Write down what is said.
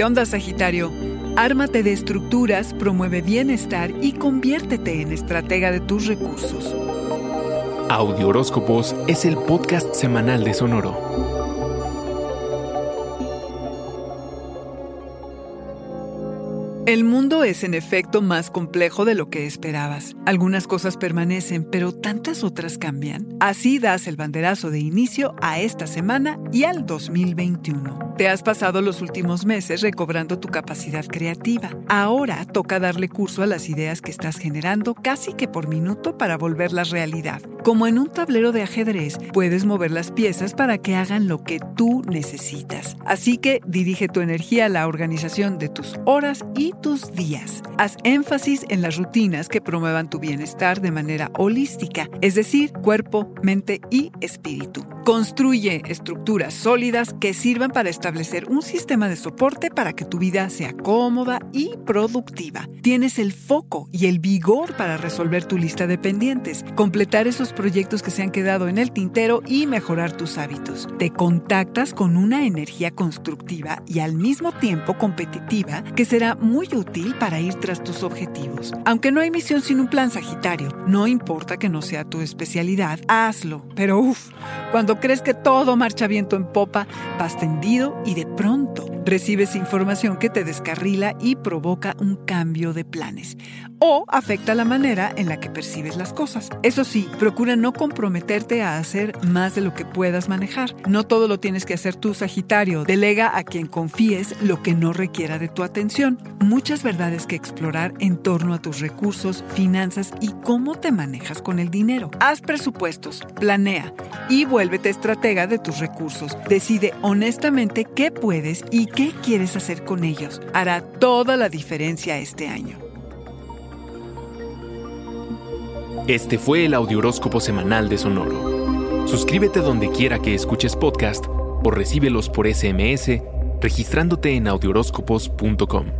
¿Qué onda, Sagitario? Ármate de estructuras, promueve bienestar y conviértete en estratega de tus recursos. Audio Horóscopos es el podcast semanal de Sonoro. El mundo es en efecto más complejo de lo que esperabas. Algunas cosas permanecen, pero tantas otras cambian. Así das el banderazo de inicio a esta semana y al 2021. Te has pasado los últimos meses recobrando tu capacidad creativa. Ahora toca darle curso a las ideas que estás generando casi que por minuto para volverlas realidad. Como en un tablero de ajedrez, puedes mover las piezas para que hagan lo que tú necesitas. Así que dirige tu energía a la organización de tus horas y tus días. Haz énfasis en las rutinas que promuevan tu bienestar de manera holística, es decir, cuerpo, mente y espíritu. Construye estructuras sólidas que sirvan para establecer un sistema de soporte para que tu vida sea cómoda y productiva. Tienes el foco y el vigor para resolver tu lista de pendientes, completar esos proyectos que se han quedado en el tintero y mejorar tus hábitos. Te contactas con una energía constructiva y al mismo tiempo competitiva que será muy útil para ir tras tus objetivos. Aunque no hay misión sin un plan Sagitario, no importa que no sea tu especialidad, hazlo. Pero uff, cuando crees que todo marcha viento en popa, vas tendido y de pronto recibes información que te descarrila y provoca un cambio de planes o afecta la manera en la que percibes las cosas. Eso sí, procura no comprometerte a hacer más de lo que puedas manejar. No todo lo tienes que hacer tú, Sagitario. Delega a quien confíes lo que no requiera de tu atención. Muchas verdades que explorar en torno a tus recursos, finanzas y cómo te manejas con el dinero. Haz presupuestos, planea y vuélvete estratega de tus recursos. Decide honestamente qué puedes y qué quieres hacer con ellos. Hará toda la diferencia este año. Este fue el Audioróscopo Semanal de Sonoro. Suscríbete donde quiera que escuches podcast o recíbelos por SMS registrándote en audioróscopos.com.